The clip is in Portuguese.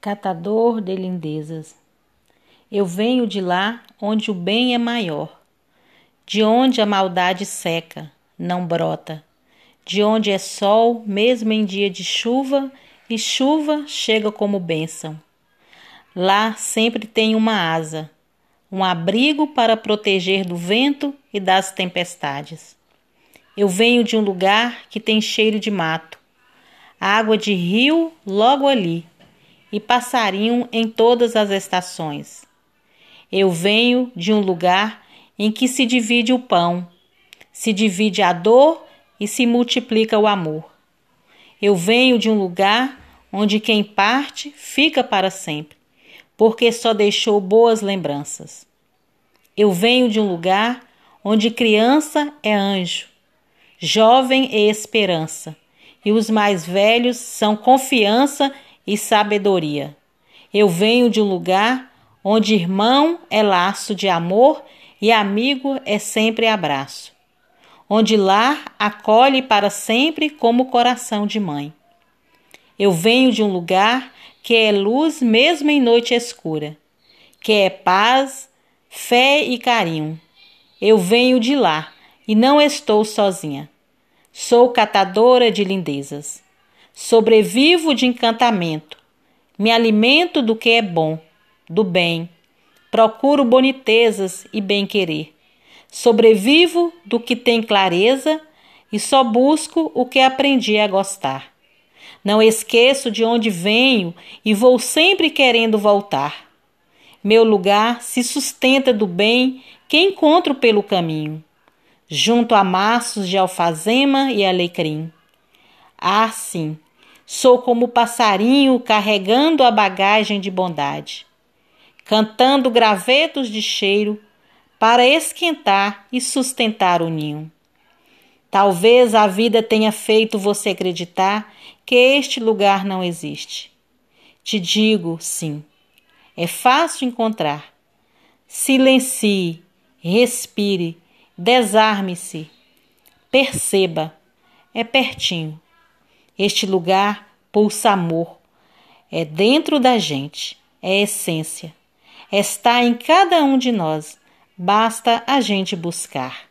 catador de lindezas. Eu venho de lá onde o bem é maior, de onde a maldade seca, não brota, de onde é sol mesmo em dia de chuva e chuva chega como bênção. Lá sempre tem uma asa, um abrigo para proteger do vento e das tempestades. Eu venho de um lugar que tem cheiro de mato, água de rio logo ali e passarinho em todas as estações. Eu venho de um lugar em que se divide o pão, se divide a dor e se multiplica o amor. Eu venho de um lugar onde quem parte fica para sempre, porque só deixou boas lembranças. Eu venho de um lugar onde criança é anjo, jovem é esperança, e os mais velhos são confiança e sabedoria. Eu venho de um lugar onde irmão é laço de amor e amigo é sempre abraço. Onde lar acolhe para sempre como coração de mãe. Eu venho de um lugar que é luz mesmo em noite escura, que é paz, fé e carinho. Eu venho de lá e não estou sozinha. Sou catadora de lindezas. Sobrevivo de encantamento. Me alimento do que é bom, do bem. Procuro bonitezas e bem-querer. Sobrevivo do que tem clareza e só busco o que aprendi a gostar. Não esqueço de onde venho e vou sempre querendo voltar. Meu lugar se sustenta do bem que encontro pelo caminho, junto a maços de alfazema e alecrim. Ah, sim, Sou como passarinho carregando a bagagem de bondade, cantando gravetos de cheiro para esquentar e sustentar o ninho. Talvez a vida tenha feito você acreditar que este lugar não existe. Te digo, sim, é fácil encontrar. Silencie, respire, desarme-se, perceba, é pertinho. Este lugar pulsa amor. É dentro da gente, é essência. Está em cada um de nós. Basta a gente buscar.